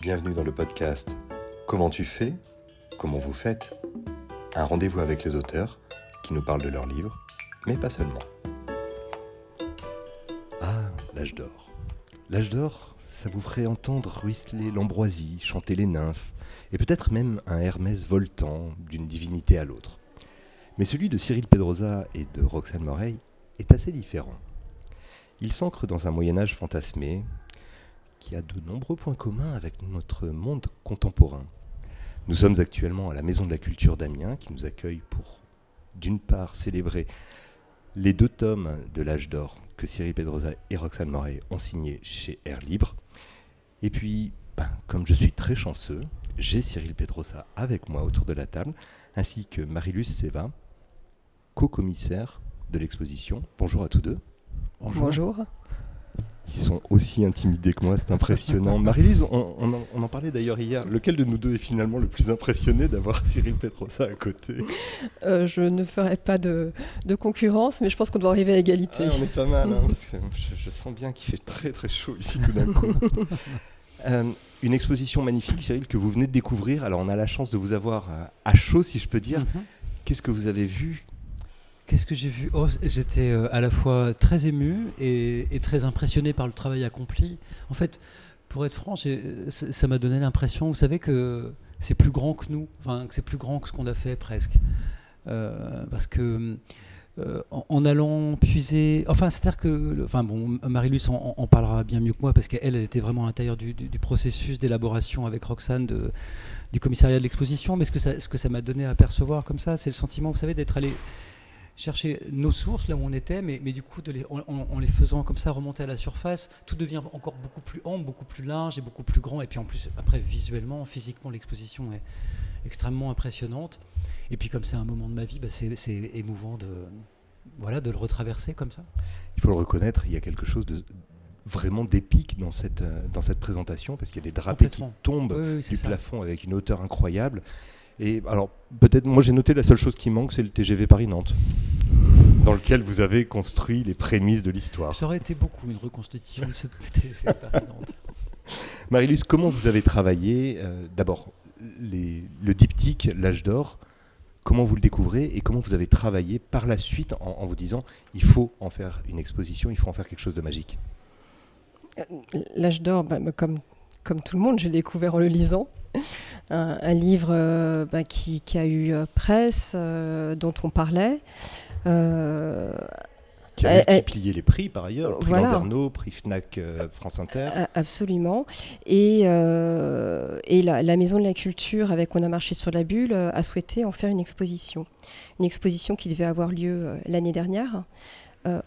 Bienvenue dans le podcast Comment tu fais Comment vous faites Un rendez-vous avec les auteurs qui nous parlent de leurs livres, mais pas seulement. Ah, l'âge d'or. L'âge d'or, ça vous ferait entendre ruisseler l'ambroisie, chanter les nymphes, et peut-être même un Hermès voltant d'une divinité à l'autre. Mais celui de Cyril Pedrosa et de Roxane Moreil est assez différent. Il s'ancre dans un Moyen Âge fantasmé, qui a de nombreux points communs avec notre monde contemporain. Nous sommes actuellement à la Maison de la Culture d'Amiens qui nous accueille pour, d'une part, célébrer les deux tomes de l'âge d'or que Cyril Pedrosa et Roxane Moret ont signés chez Air Libre. Et puis, ben, comme je suis très chanceux, j'ai Cyril Pedrosa avec moi autour de la table, ainsi que Marilus Seva, co-commissaire de l'exposition. Bonjour à tous deux. Bonjour. Bonjour. Ils sont aussi intimidés que moi, c'est impressionnant. Marie-Lise, on, en parlait d'ailleurs hier. Lequel de nous deux est finalement le plus impressionné d'avoir Cyril Petrosa à côté? Euh, Je ne ferai pas de, concurrence, mais je pense qu'on doit arriver à égalité. on est pas mal, hein, parce que je, sens bien qu'il fait très très chaud ici tout d'un coup. Euh, une exposition magnifique, Cyril, que vous venez de découvrir. Alors on a la chance de vous avoir euh, à chaud, si je peux dire. Mhm. Qu'est-ce que vous avez vu Qu'est-ce que j'ai vu? Oh, J'étais euh, à la fois très ému et, très impressionné par le travail accompli. En fait, pour être franc, ça m'a donné l'impression, vous savez, que c'est plus grand que nous, enfin, que c'est plus grand que ce qu'on a fait presque. Euh, parce que euh, en, allant puiser, enfin, c'est-à-dire que, enfin bon, Marie-Luce en, parlera bien mieux que moi parce qu'elle, elle était vraiment à l'intérieur du, processus d'élaboration avec Roxane du commissariat de l'exposition. Mais ce que ça, ce que ça m'a donné à percevoir comme ça, c'est le sentiment, vous savez, d'être allé chercher nos sources là où on était, mais, mais du coup, de les, en, les faisant comme ça remonter à la surface, tout devient encore beaucoup plus ample, beaucoup plus large et beaucoup plus grand. Et puis en plus, après, visuellement, physiquement, l'exposition est extrêmement impressionnante. Et puis comme c'est un moment de ma vie, bah, c'est émouvant de, voilà, de le retraverser comme ça. Il faut le reconnaître, il y a quelque chose de vraiment d'épique dans cette, dans cette présentation, parce qu'il y a des drapés qui tombent du plafond avec une hauteur incroyable. Et alors, peut-être, moi j'ai noté la seule chose qui manque, c'est le TGV Paris-Nantes, dans lequel vous avez construit les prémices de l'histoire. Ça aurait été beaucoup une reconstitution de ce TGV Paris-Nantes. Marilus, comment vous avez travaillé euh, D'abord, le diptyque, l'âge d'or, comment vous le découvrez et comment vous avez travaillé par la suite en, vous disant il faut en faire une exposition, il faut en faire quelque chose de magique? Euh, L'âge d'or, bah, bah, comme, comme tout le monde, j'ai découvert en le lisant un, livre euh, bah, qui, a eu euh, presse, euh, dont on parlait. qui a multiplié les prix par ailleurs, prix voilà. prix Fnac France Inter. Absolument. Et, et la, Maison de la Culture, avec On a marché sur la bulle, a souhaité en faire une exposition. Une exposition qui devait avoir lieu l'année dernière.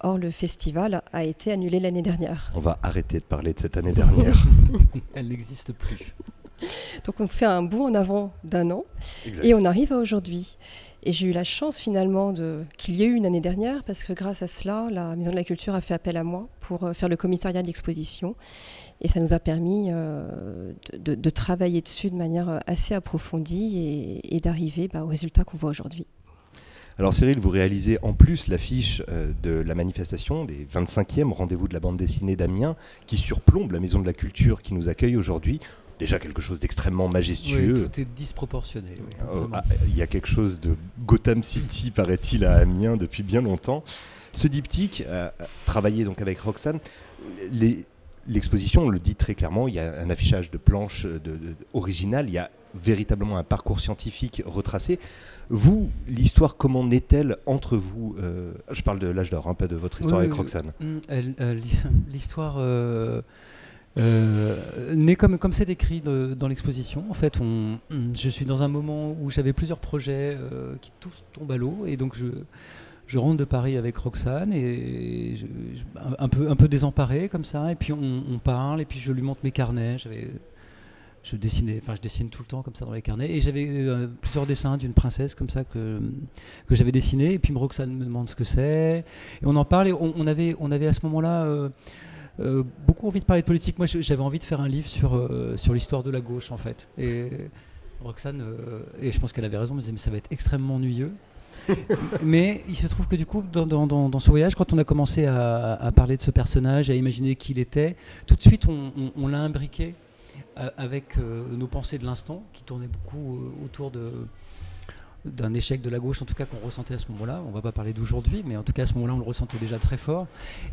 or, le festival a été annulé l'année dernière. On va arrêter de parler de cette année dernière. Elle n'existe plus. Donc on fait un bout en avant d'un an et on arrive à aujourd'hui. Et j'ai eu la chance finalement qu'il y ait eu une année dernière parce que grâce à cela, la Maison de la Culture a fait appel à moi pour euh, faire le commissariat de l'exposition. Et ça nous a permis euh, de, travailler dessus de manière euh, assez approfondie et, d'arriver bah, au résultat qu'on voit aujourd'hui. Alors Cyril, vous réalisez en plus l'affiche de la manifestation des 25e rendez-vous de la bande dessinée d'Amiens qui surplombe la Maison de la Culture qui nous accueille aujourd'hui déjà quelque chose d'extrêmement majestueux. Oui, tout est disproportionné. Euh, ah, il y a quelque chose de Gotham City, paraît-il, à Amiens depuis bien longtemps. Ce diptyque, euh, travaillé donc avec Roxane, l'exposition, on le dit très clairement, il y a un affichage de planches de, originales, il y a véritablement un parcours scientifique retracé. Vous, l'histoire, comment naît-elle entre vous euh, Je parle de l'âge d'or, hein, peu de votre histoire avec Roxane. L'histoire né comme comme c'est décrit dans l'exposition. En fait, on, je suis dans un moment où j'avais plusieurs projets euh, qui tous tombent à l'eau, et donc je, je rentre de Paris avec Roxane et un peu un peu désemparé comme ça, et puis on, parle, et puis je lui montre mes carnets. J'avais je dessinais, enfin je dessine tout le temps comme ça dans les carnets, et j'avais euh, plusieurs dessins d'une princesse comme ça que, que j'avais dessiné, et puis Roxane me demande ce que c'est, et on en parle, et on, avait, on avait à ce moment-là euh, beaucoup envie de parler de politique. Moi, j'avais envie de faire un livre sur, euh, sur l'histoire de la gauche, en fait. Et Roxane, euh, et je pense qu'elle avait raison, me disait, mais ça va être extrêmement ennuyeux. mais il se trouve que du coup, dans, dans, dans, ce voyage, quand on a commencé à, à, parler de ce personnage, à imaginer qui il était, tout de suite, on, l'a imbriqué avec nos pensées de l'instant, qui tournaient beaucoup autour de d'un échec de la gauche, en tout cas qu'on ressentait à ce moment-là. On ne va pas parler d'aujourd'hui, mais en tout cas à ce moment-là, on le ressentait déjà très fort.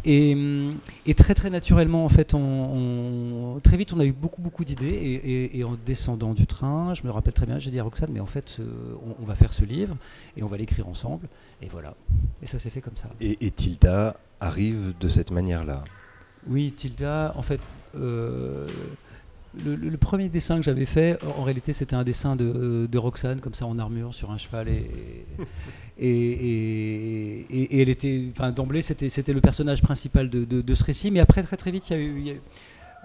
Et, très très naturellement, en fait, on, très vite, on a eu beaucoup beaucoup d'idées. Et, en descendant du train, je me rappelle très bien, j'ai dit à Roxane, mais en fait, on, va faire ce livre et on va l'écrire ensemble. Et voilà. Et ça s'est fait comme ça. Et, Tilda arrive de cette manière-là. Oui, Tilda, en fait. Euh, le, premier dessin que j'avais fait, en réalité, c'était un dessin de, Roxane, comme ça en armure, sur un cheval. Et, et, elle était, enfin, d'emblée, c'était, le personnage principal de, ce récit. Mais après, très très vite, il y a eu.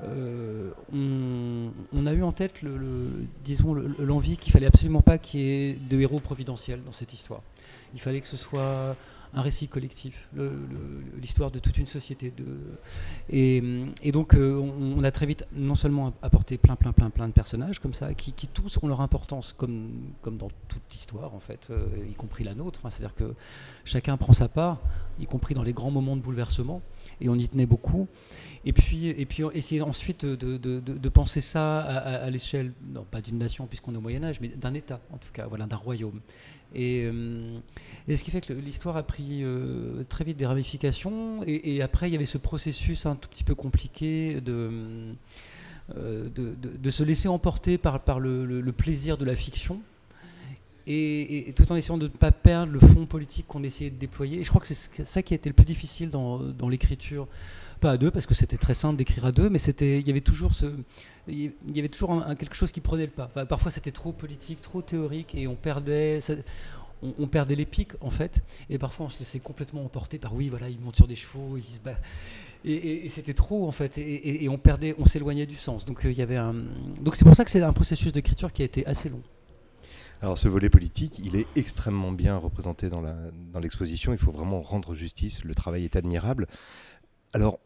Euh, on, a eu en tête, le, disons, l'envie qu'il fallait absolument pas qu'il y ait de héros providentiels dans cette histoire. Il fallait que ce soit un récit collectif, l'histoire de toute une société. Et, donc, euh, on, a très vite non seulement apporté plein, plein, plein, plein de personnages comme ça, qui, tous ont leur importance, comme, comme dans toute histoire, en fait, euh, y compris la nôtre. C'est-à-dire que chacun prend sa part, y compris dans les grands moments de bouleversement, et on y tenait beaucoup. Et puis, et puis essayer ensuite de, de, penser ça à, l'échelle, non pas d'une nation puisqu'on est au Moyen Âge, mais d'un État en tout cas, voilà, d'un royaume. Et, euh, et, ce qui fait que l'histoire a pris euh, très vite des ramifications. Et, après, il y avait ce processus un tout petit peu compliqué de, euh, de, de, se laisser emporter par, par le, plaisir de la fiction. Et, tout en essayant de ne pas perdre le fond politique qu'on essayait de déployer. Et je crois que c'est ça qui a été le plus difficile dans, dans l'écriture pas à deux parce que c'était très simple d'écrire à deux, mais c'était, il y avait toujours ce, il y avait toujours quelque chose qui prenait le pas. parfois c'était trop politique, trop théorique et on perdait, on, perdait l'épique en fait, et parfois on se laissait complètement emporter par oui voilà ils montent sur des chevaux, ils se battent. Et, c'était trop en fait, et, on perdait, on s'éloignait du sens. Donc euh, il y avait un, donc c'est pour ça que c'est un processus d'écriture qui a été assez long. Alors ce volet politique, il est extrêmement bien représenté dans l'exposition. il faut vraiment rendre justice. Le travail est admirable. Alors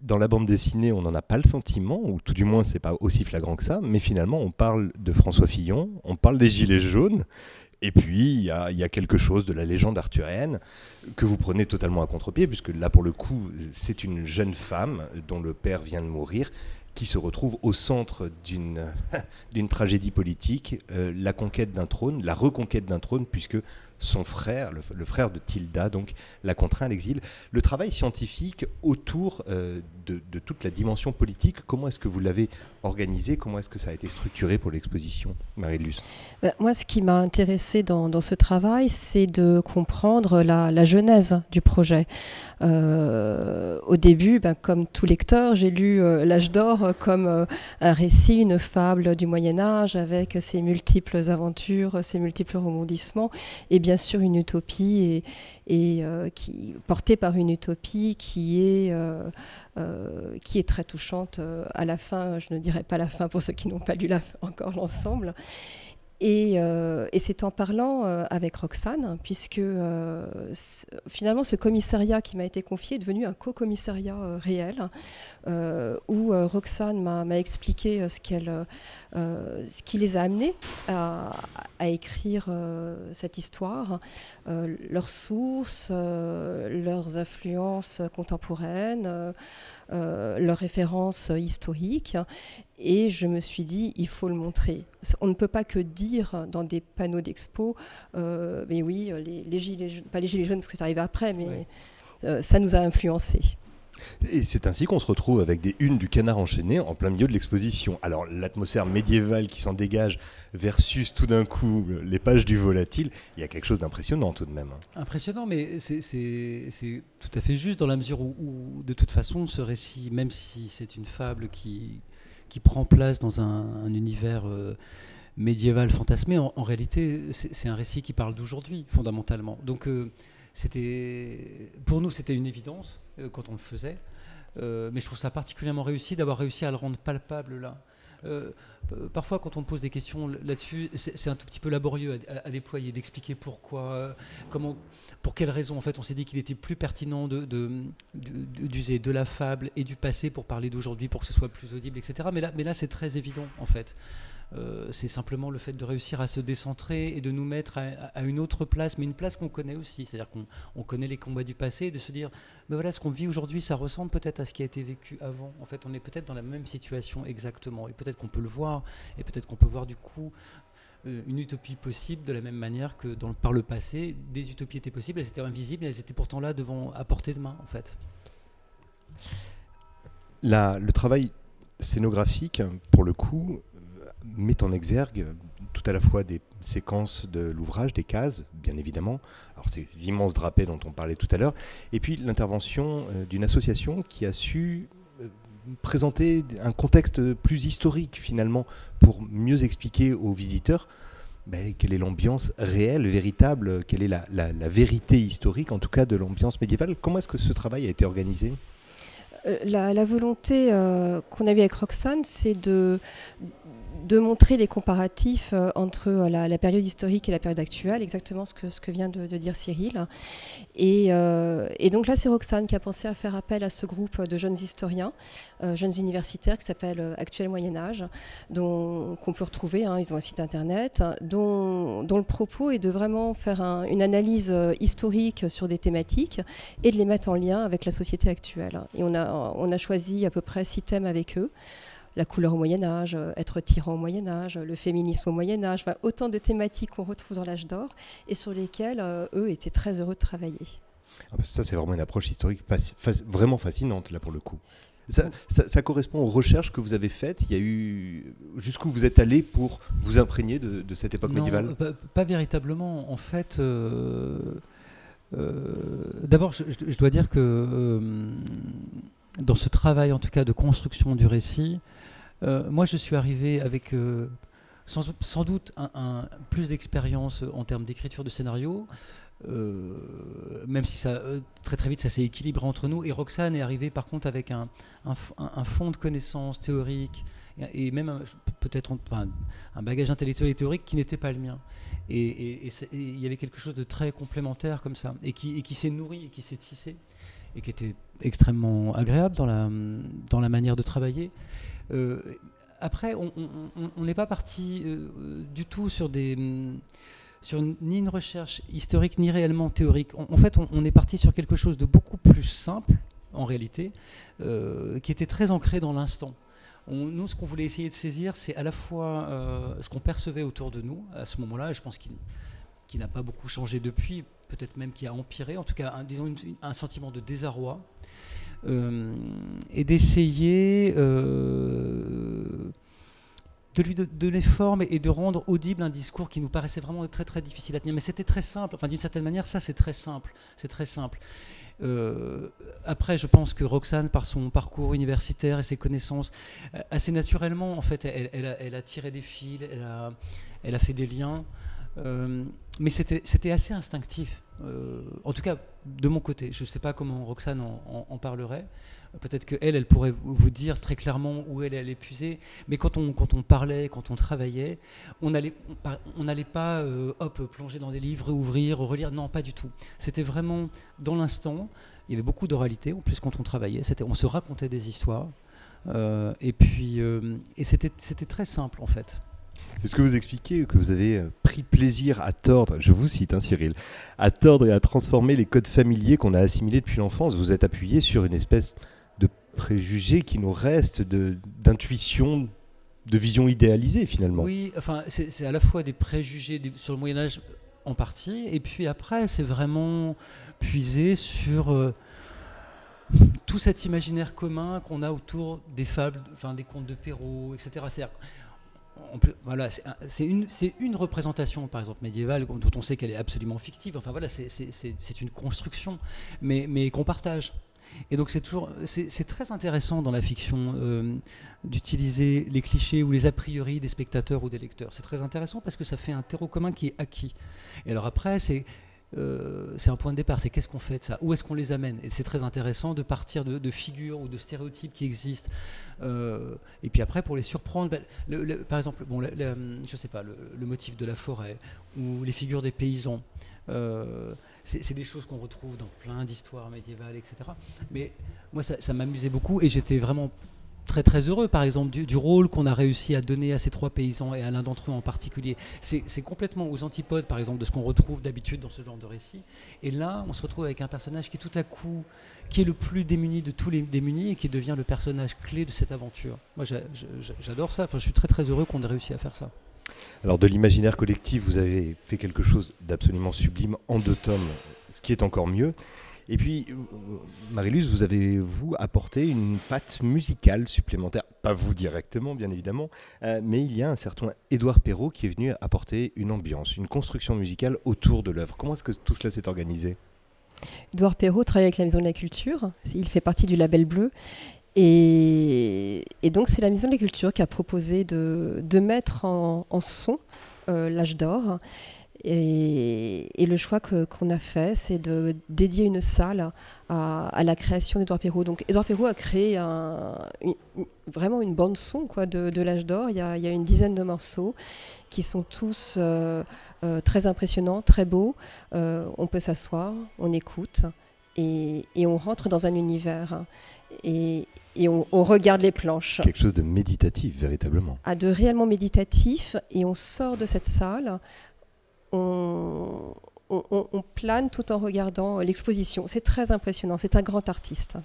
dans la bande dessinée, on n'en a pas le sentiment, ou tout du moins, c'est pas aussi flagrant que ça, mais finalement, on parle de François Fillon, on parle des Gilets jaunes, et puis il y, a, quelque chose de la légende arthurienne que vous prenez totalement à contre-pied, puisque là, pour le coup, c'est une jeune femme dont le père vient de mourir, qui se retrouve au centre d'une tragédie politique, euh, la conquête d'un trône, la reconquête d'un trône, puisque son frère, le, frère de Tilda, donc, l'a contraint à l'exil. Le travail scientifique autour euh, de, toute la dimension politique, comment est-ce que vous l'avez organisé? Comment est-ce que ça a été structuré pour l'exposition, Marie-Luce? Bah, Moi, ce qui m'a intéressé dans, ce travail, c'est de comprendre la, genèse du projet. Euh, au début, bah, comme tout lecteur, j'ai lu euh, L'âge d'or comme un récit, une fable du Moyen Âge, avec ses multiples aventures, ses multiples rebondissements, et bien sûr une utopie et, euh, qui, portée par une utopie qui est, euh, euh, qui est très touchante à la fin. Je ne dirais pas la fin pour ceux qui n'ont pas lu encore l'ensemble. Et, c'est en parlant avec Roxane, puisque finalement ce commissariat qui m'a été confié est devenu un co-commissariat réel, où Roxane m'a expliqué ce, ce qui les a amenés à, à écrire cette histoire, leurs sources, leurs influences contemporaines. Euh, leurs références historiques. Et je me suis dit, il faut le montrer. On ne peut pas que dire dans des panneaux d'expo, euh, mais oui, les, gilets jaunes, pas les gilets jaunes parce que ça arrive après, mais euh, ça nous a influencés. Et c'est ainsi qu'on se retrouve avec des unes du canard enchaîné en plein milieu de l'exposition. Alors l'atmosphère médiévale qui s'en dégage versus tout d'un coup les pages du volatile, il y a quelque chose d'impressionnant tout de même. Impressionnant, mais c'est tout à fait juste dans la mesure où, de toute façon ce récit, même si c'est une fable qui, qui prend place dans un, univers... Euh, médiéval fantasmé, en, réalité, c'est un récit qui parle d'aujourd'hui, fondamentalement. Donc, euh, c'était, pour nous, c'était une évidence euh, quand on le faisait. Euh, mais je trouve ça particulièrement réussi d'avoir réussi à le rendre palpable là. Euh, parfois, quand on pose des questions là-dessus, c'est un tout petit peu laborieux à, déployer, d'expliquer pourquoi, comment, pour quelles raisons. En fait, on s'est dit qu'il était plus pertinent d'user de, de, la fable et du passé pour parler d'aujourd'hui, pour que ce soit plus audible, etc. Mais là, mais là c'est très évident, en fait. Euh, c'est simplement le fait de réussir à se décentrer et de nous mettre à, une autre place, mais une place qu'on connaît aussi. C'est-à-dire qu'on connaît les combats du passé, et de se dire, ben voilà, ce qu'on vit aujourd'hui, ça ressemble peut-être à ce qui a été vécu avant. En fait, on est peut-être dans la même situation exactement, et peut-être qu'on peut le voir, et peut-être qu'on peut voir du coup euh, une utopie possible de la même manière que par le passé, des utopies étaient possibles, elles étaient invisibles, elles étaient pourtant là devant, à portée de main, en fait. le travail scénographique, pour le coup, met en exergue tout à la fois des séquences de l'ouvrage, des cases, bien évidemment, alors ces immenses drapés dont on parlait tout à l'heure, et puis l'intervention euh, d'une association qui a su euh, présenter un contexte plus historique finalement pour mieux expliquer aux visiteurs ben, quelle est l'ambiance réelle, véritable, quelle est la, vérité historique en tout cas de l'ambiance médiévale. Comment est-ce que ce travail a été organisé? Euh, la, volonté qu'on a eue avec Roxane, c'est de, de montrer les comparatifs euh, entre euh, la, période historique et la période actuelle, exactement ce que, vient de, dire Cyril. Euh, et, donc là, c'est Roxane qui a pensé à faire appel à ce groupe de jeunes historiens, jeunes universitaires qui s'appelle Actuel Moyen Âge, qu'on peut retrouver, hein, ils ont un site internet, dont, le propos est de vraiment faire une analyse historique sur des thématiques et de les mettre en lien avec la société actuelle. Et on a choisi à peu près six thèmes avec eux la couleur au Moyen Âge, euh, être tyran au Moyen Âge, le féminisme au Moyen Âge, autant de thématiques qu'on retrouve dans l'âge d'or et sur lesquelles euh, eux étaient très heureux de travailler. Ah bah ça, c'est vraiment une approche historique vraiment fascinante, là, pour le coup. Ça, correspond aux recherches que vous avez faites. Il y a eu jusqu'où vous êtes allé pour vous imprégner de, cette époque médiévale? pas, véritablement. En fait, euh, d'abord, je, dois dire que dans ce travail, en tout cas, de construction du récit, euh, moi, je suis arrivé avec euh, sans, doute un, plus d'expérience en termes d'écriture de scénario, euh, même si ça, très très vite ça s'est équilibré entre nous. Et Roxane est arrivée par contre avec un, un, fond de connaissances théoriques et, même peut-être un bagage intellectuel et théorique qui n'était pas le mien. Et il y avait quelque chose de très complémentaire comme ça, et qui, et qui s'est nourri et qui s'est tissé et qui était extrêmement agréable dans la, manière de travailler. Euh, après, on n'est pas parti euh, du tout sur ni une recherche historique ni réellement théorique. En, fait, on, est parti sur quelque chose de beaucoup plus simple, en réalité, euh, qui était très ancré dans l'instant. nous, ce qu'on voulait essayer de saisir, c'est à la fois ce qu'on percevait autour de nous à ce moment-là, et je pense qu'il qui n'a pas beaucoup changé depuis, peut-être même qui a empiré, en tout cas, un, disons, un sentiment de désarroi, euh, et d'essayer euh, de lui donner forme et de rendre audible un discours qui nous paraissait vraiment très très difficile à tenir. Mais c'était très simple, enfin d'une certaine manière, ça c'est très simple, c'est très simple. Euh, après, je pense que Roxane, par son parcours universitaire et ses connaissances, assez naturellement, en fait, elle, a, tiré des fils, elle a, fait des liens. Mais c'était assez instinctif, euh, en tout cas de mon côté. Je ne sais pas comment Roxane en, parlerait. Peut-être qu'elle, elle pourrait vous dire très clairement où elle allait puiser. Mais quand on, quand on parlait, quand on travaillait, on n'allait pas euh, hop, plonger dans des livres, ouvrir, relire. Non, pas du tout. C'était vraiment dans l'instant. Il y avait beaucoup d'oralité, en plus, quand on travaillait. On se racontait des histoires. et puis, et c'était très simple, en fait. Est-ce que vous expliquez que vous avez euh, pris plaisir à tordre, je vous cite, hein, Cyril, à tordre et à transformer les codes familiers qu'on a assimilés depuis l'enfance? Vous êtes appuyé sur une espèce de préjugé qui nous reste, d'intuition, de, vision idéalisée finalement. Oui, enfin, c'est à la fois des préjugés sur le Moyen Âge en partie, et puis après, c'est vraiment puiser sur... Euh, tout cet imaginaire commun qu'on a autour des fables, enfin des contes de Perrault, etc. Voilà, c'est une, représentation, par exemple, médiévale, dont on sait qu'elle est absolument fictive. Enfin voilà, c'est une construction, mais, mais qu'on partage. Et donc c'est toujours, c'est très intéressant dans la fiction euh, d'utiliser les clichés ou les a priori des spectateurs ou des lecteurs. C'est très intéressant parce que ça fait un terreau commun qui est acquis. Et alors après, c'est euh, c'est un point de départ, c'est qu'est-ce qu'on fait de ça? Où est-ce qu'on les amène? Et c'est très intéressant de partir de, figures ou de stéréotypes qui existent. Euh, et puis après, pour les surprendre, ben, par exemple, bon, je sais pas, le, motif de la forêt ou les figures des paysans. Euh, c'est des choses qu'on retrouve dans plein d'histoires médiévales, etc. Mais moi, ça m'amusait beaucoup et j'étais vraiment très très heureux, par exemple, du, rôle qu'on a réussi à donner à ces trois paysans et à l'un d'entre eux en particulier. C'est complètement aux antipodes, par exemple, de ce qu'on retrouve d'habitude dans ce genre de récit. Et là, on se retrouve avec un personnage qui tout à coup, qui est le plus démuni de tous les démunis et qui devient le personnage clé de cette aventure. Moi, j'adore ça. Enfin, je suis très très heureux qu'on ait réussi à faire ça. Alors, de l'imaginaire collectif, vous avez fait quelque chose d'absolument sublime en deux tomes, ce qui est encore mieux. Et puis, euh, Marilus, vous avez, vous, apporté une patte musicale supplémentaire. Pas vous directement, bien évidemment, euh, mais il y a un certain Édouard Perrault qui est venu apporter une ambiance, une construction musicale autour de l'œuvre. Comment est-ce que tout cela s'est organisé? Édouard Perrault travaille avec la Maison de la Culture. Il fait partie du label bleu. Et, donc, c'est la Maison de la Culture qui a proposé de, mettre en, son euh, l'âge d'or et, le choix qu'on a fait, c'est de dédier une salle à, la création d'Edouard Perrault. Donc, Edouard Perrault a créé vraiment une bande-son de, de l'âge d'or. Il, y a une dizaine de morceaux qui sont tous euh, euh, très impressionnants, très beaux. Euh, on peut s'asseoir, on écoute et, on rentre dans un univers. Et, on, on, regarde les planches. Quelque chose de méditatif, véritablement. À de réellement méditatif, et on sort de cette salle on, plane tout en regardant l'exposition. C'est très impressionnant, c'est un grand artiste.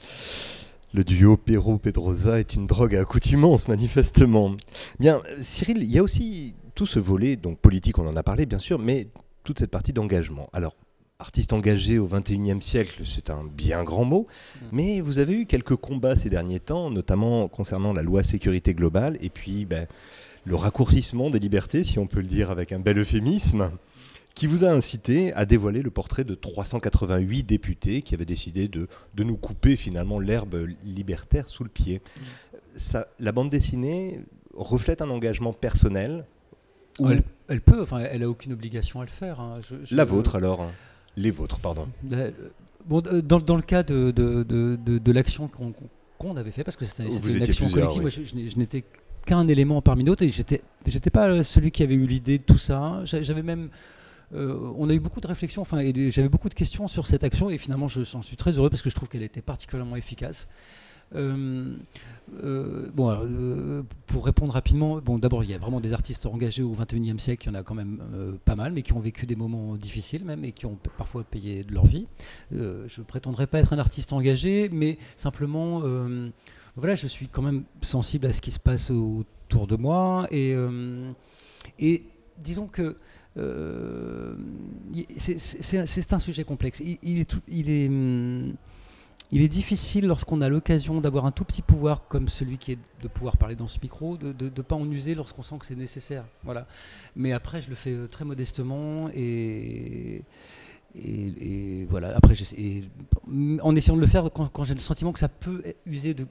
Le duo Perrault-Pedrosa est une drogue à accoutumance, manifestement. Bien, Cyril, il y a aussi tout ce volet, donc politique, on en a parlé bien sûr, mais toute cette partie d'engagement. Alors, artiste engagé au XXIe siècle, c'est un bien grand mot, mm. mais vous avez eu quelques combats ces derniers temps, notamment concernant la loi sécurité globale, et puis ben, le raccourcissement des libertés, si on peut le dire avec un bel euphémisme qui vous a incité à dévoiler le portrait de 388 députés qui avaient décidé de, de nous couper finalement l'herbe libertaire sous le pied. Ça, la bande dessinée reflète un engagement personnel elle, peut, enfin, elle a aucune obligation à le faire. Hein. la vôtre alors hein. Les vôtres, pardon. bon, dans, dans, le cas de, de, de, de l'action qu'on avait fait, parce que c'était une action collective, je, n'étais qu'un élément parmi d'autres et j'étais j'étais pas celui qui avait eu l'idée de tout ça. J'avais même euh, on a eu beaucoup de réflexions, enfin, et j'avais beaucoup de questions sur cette action, et finalement, je suis très heureux parce que je trouve qu'elle était particulièrement efficace. Euh, euh, bon, pour répondre rapidement, bon, d'abord, il y a vraiment des artistes engagés au XXIe siècle, il y en a quand même pas mal, mais qui ont vécu des moments difficiles même et qui ont parfois payé de leur vie. je ne prétendrai pas être un artiste engagé, mais simplement, voilà, je suis quand même sensible à ce qui se passe autour de moi et, disons que c'est un sujet complexe. Hum, il est difficile lorsqu'on a l'occasion d'avoir un tout petit pouvoir comme celui qui est de pouvoir parler dans ce micro, de ne pas en user lorsqu'on sent que c'est nécessaire. Voilà. Mais après, je le fais euh, très modestement et, et, voilà. Après, en essayant de le faire quand, j'ai le sentiment que ça peut user de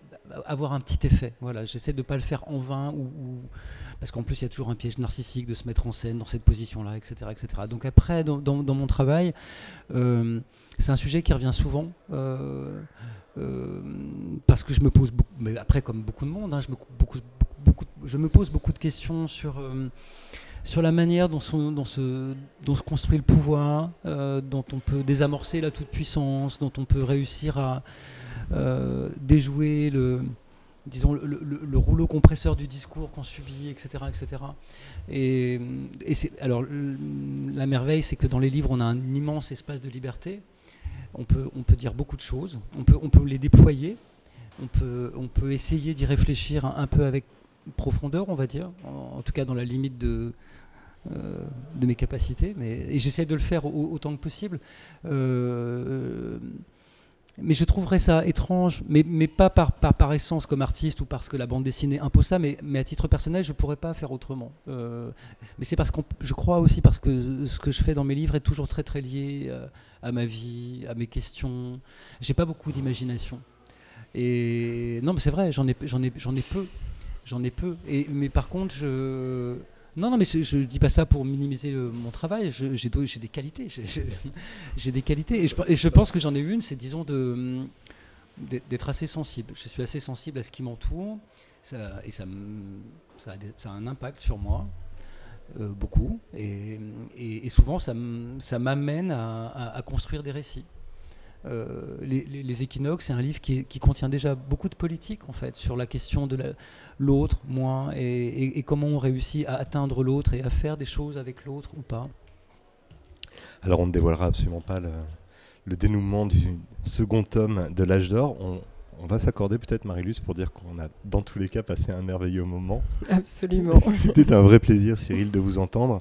avoir un petit effet. Voilà. J'essaie de ne pas le faire en vain ou parce qu'en plus il y a toujours un piège narcissique de se mettre en scène dans cette position-là, etc., etc. Donc après, dans, mon travail, euh, c'est un sujet qui revient souvent. Euh, euh, parce que je me pose beaucoup, mais après comme beaucoup de monde, hein, je, me, beaucoup, beaucoup, je me pose beaucoup de questions sur, sur la manière dont, se, construit le pouvoir, dont on peut désamorcer la toute-puissance, dont on peut réussir à déjouer le, disons, le, rouleau compresseur du discours qu'on subit, etc. etc. Et, alors, la merveille, c'est que dans les livres, on a un immense espace de liberté. On peut, on peut dire beaucoup de choses, on peut, on peut les déployer, on peut, on peut essayer d'y réfléchir un, peu avec profondeur, on va dire, en, tout cas dans la limite de, euh, de mes capacités, mais, et j'essaie de le faire autant que possible. Euh, mais je trouverais ça étrange, mais, mais pas par, par, par, essence comme artiste ou parce que la bande dessinée impose ça, mais, mais à titre personnel, je ne pourrais pas faire autrement. Euh, mais c'est parce que je crois aussi parce que ce que je fais dans mes livres est toujours très très lié euh, à ma vie, à mes questions. J'ai pas beaucoup d'imagination. Et non, mais c'est vrai, j'en ai, ai, j'en ai peu, j'en ai peu. Et mais par contre, je non, non, mais je ne dis pas ça pour minimiser mon travail. J'ai des qualités. J'ai des qualités. Et je, et je pense que j'en ai une, c'est disons d'être assez sensible. Je suis assez sensible à ce qui m'entoure. et ça, ça, a un impact sur moi. Euh, beaucoup. Et, souvent, ça m'amène à, construire des récits. Les, équinoxes, c'est un livre qui, contient déjà beaucoup de politique en fait sur la question de l'autre, moi, et, comment on réussit à atteindre l'autre et à faire des choses avec l'autre ou pas. Alors on ne dévoilera absolument pas le, le dénouement du second tome de l'âge d'or. On, va s'accorder peut-être, Marilus, pour dire qu'on a dans tous les cas passé un merveilleux moment. Absolument. C'était un vrai plaisir, Cyril, de vous entendre.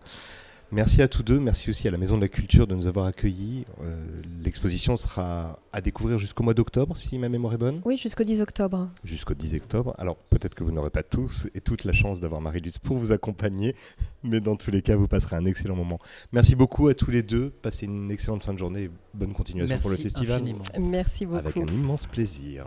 Merci à tous deux, merci aussi à la Maison de la Culture de nous avoir accueillis. Euh, l'exposition sera à découvrir jusqu'au mois d'octobre, si ma mémoire est bonne. Oui, jusqu'au 10 octobre. Jusqu'au 10 octobre. Alors peut-être que vous n'aurez pas tous et toute la chance d'avoir Marie-Luce pour vous accompagner, mais dans tous les cas, vous passerez un excellent moment. Merci beaucoup à tous les deux. Passez une excellente fin de journée et bonne continuation pour le festival. Merci beaucoup. Avec un immense plaisir.